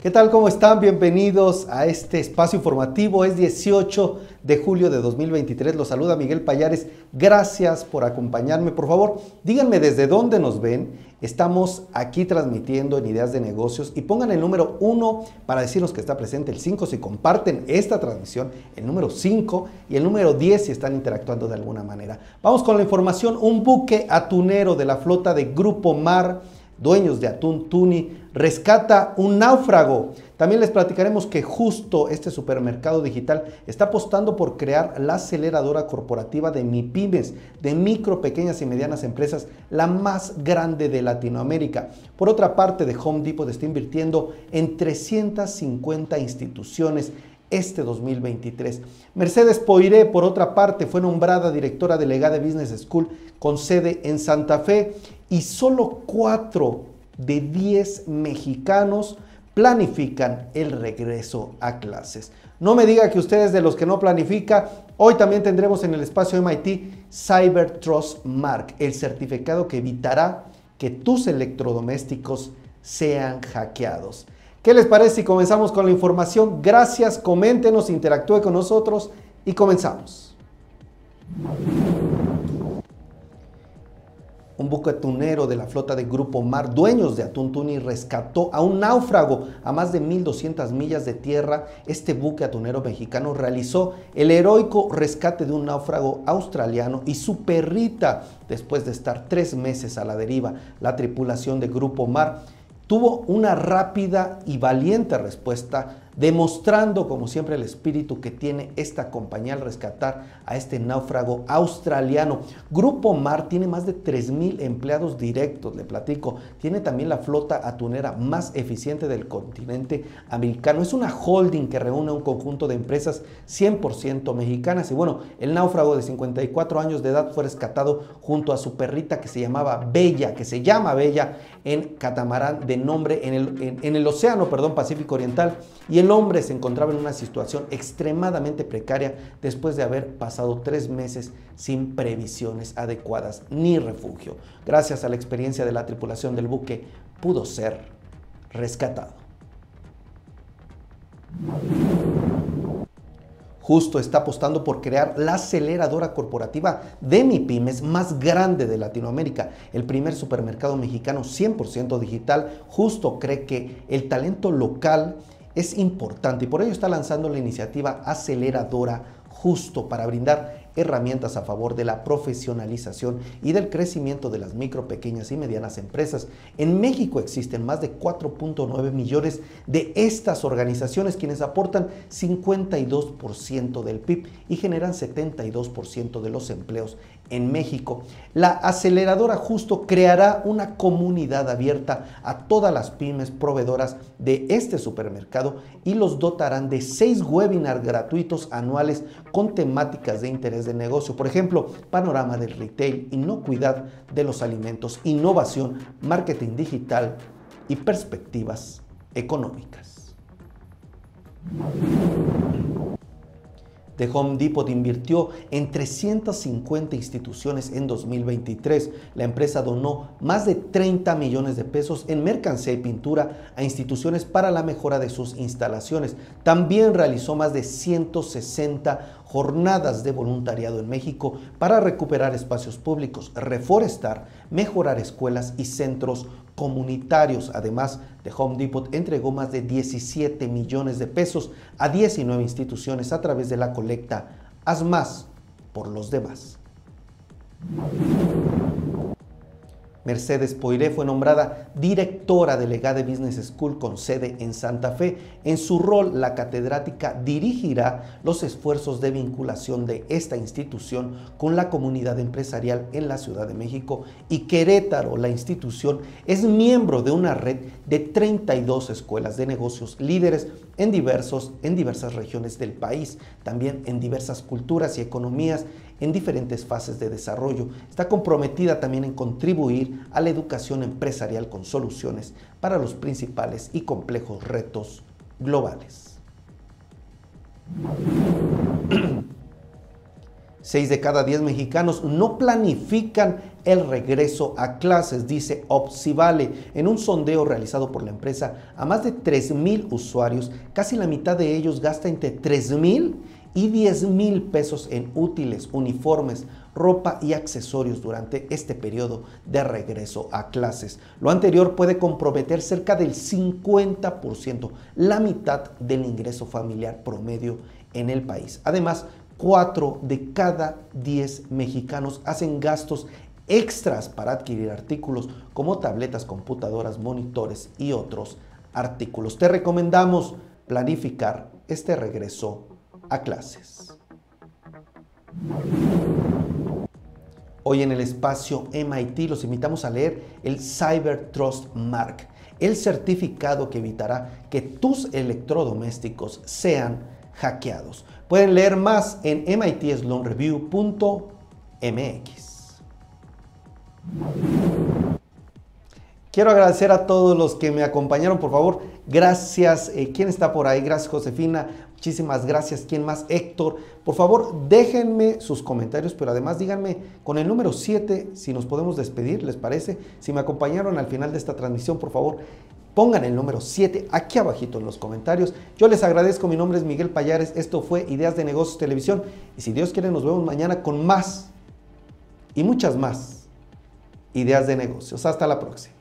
¿Qué tal? ¿Cómo están? Bienvenidos a este espacio informativo. Es 18 de julio de 2023. Los saluda Miguel Payares. Gracias por acompañarme. Por favor, díganme desde dónde nos ven. Estamos aquí transmitiendo en Ideas de Negocios y pongan el número 1 para decirnos que está presente el 5 si comparten esta transmisión, el número 5 y el número 10 si están interactuando de alguna manera. Vamos con la información. Un buque atunero de la flota de Grupo Mar dueños de Atún Tuni, rescata un náufrago. También les platicaremos que justo este supermercado digital está apostando por crear la aceleradora corporativa de MIPIMES, de micro, pequeñas y medianas empresas, la más grande de Latinoamérica. Por otra parte, de Home Depot está invirtiendo en 350 instituciones este 2023. Mercedes Poiré, por otra parte, fue nombrada directora delegada de Business School con sede en Santa Fe y solo 4 de 10 mexicanos planifican el regreso a clases. No me diga que ustedes de los que no planifica, hoy también tendremos en el espacio MIT Cyber Trust Mark, el certificado que evitará que tus electrodomésticos sean hackeados. ¿Qué les parece si comenzamos con la información? Gracias, coméntenos, interactúe con nosotros y comenzamos. Un buque atunero de la flota de Grupo Mar, dueños de Atún Tuni, rescató a un náufrago a más de 1.200 millas de tierra. Este buque atunero mexicano realizó el heroico rescate de un náufrago australiano y su perrita después de estar tres meses a la deriva. La tripulación de Grupo Mar tuvo una rápida y valiente respuesta demostrando como siempre el espíritu que tiene esta compañía al rescatar a este náufrago australiano. Grupo Mar tiene más de 3.000 empleados directos, le platico. Tiene también la flota atunera más eficiente del continente americano. Es una holding que reúne un conjunto de empresas 100% mexicanas. Y bueno, el náufrago de 54 años de edad fue rescatado junto a su perrita que se llamaba Bella, que se llama Bella en catamarán de nombre en el, en el océano perdón, Pacífico Oriental. Y el hombre se encontraba en una situación extremadamente precaria después de haber pasado tres meses sin previsiones adecuadas ni refugio. Gracias a la experiencia de la tripulación del buque, pudo ser rescatado. Justo está apostando por crear la aceleradora corporativa de MIPIMES más grande de Latinoamérica. El primer supermercado mexicano 100% digital. Justo cree que el talento local es importante y por ello está lanzando la iniciativa aceleradora justo para brindar herramientas a favor de la profesionalización y del crecimiento de las micro, pequeñas y medianas empresas. En México existen más de 4.9 millones de estas organizaciones quienes aportan 52% del PIB y generan 72% de los empleos en México. La aceleradora justo creará una comunidad abierta a todas las pymes proveedoras de este supermercado y los dotarán de seis webinars gratuitos anuales con temáticas de interés de negocio. Por ejemplo, panorama del retail, inocuidad de los alimentos, innovación, marketing digital y perspectivas económicas. De Home Depot invirtió en 350 instituciones en 2023. La empresa donó más de 30 millones de pesos en mercancía y pintura a instituciones para la mejora de sus instalaciones. También realizó más de 160 jornadas de voluntariado en México para recuperar espacios públicos, reforestar, mejorar escuelas y centros comunitarios. Además, de Home Depot entregó más de 17 millones de pesos a 19 instituciones a través de la colecta Haz más por los demás. Mercedes Poiré fue nombrada directora delegada de Business School con sede en Santa Fe. En su rol, la catedrática dirigirá los esfuerzos de vinculación de esta institución con la comunidad empresarial en la Ciudad de México y Querétaro. La institución es miembro de una red de 32 escuelas de negocios líderes en, diversos, en diversas regiones del país, también en diversas culturas y economías en diferentes fases de desarrollo. Está comprometida también en contribuir a la educación empresarial con soluciones para los principales y complejos retos globales. 6 de cada 10 mexicanos no planifican el regreso a clases, dice Opsivale. En un sondeo realizado por la empresa a más de 3 mil usuarios, casi la mitad de ellos gasta entre 3 mil y 10 mil pesos en útiles, uniformes, ropa y accesorios durante este periodo de regreso a clases. Lo anterior puede comprometer cerca del 50%, la mitad del ingreso familiar promedio en el país. Además, 4 de cada 10 mexicanos hacen gastos extras para adquirir artículos como tabletas, computadoras, monitores y otros artículos. Te recomendamos planificar este regreso a clases. Hoy en el espacio MIT los invitamos a leer el Cyber Trust Mark, el certificado que evitará que tus electrodomésticos sean hackeados. Pueden leer más en mitsloanreview.mx. Quiero agradecer a todos los que me acompañaron, por favor. Gracias. Eh, ¿Quién está por ahí? Gracias, Josefina. Muchísimas gracias. ¿Quién más? Héctor. Por favor, déjenme sus comentarios, pero además díganme con el número 7 si nos podemos despedir, ¿les parece? Si me acompañaron al final de esta transmisión, por favor, pongan el número 7 aquí abajito en los comentarios. Yo les agradezco. Mi nombre es Miguel Payares. Esto fue Ideas de Negocios Televisión. Y si Dios quiere, nos vemos mañana con más y muchas más ideas de negocios. Hasta la próxima.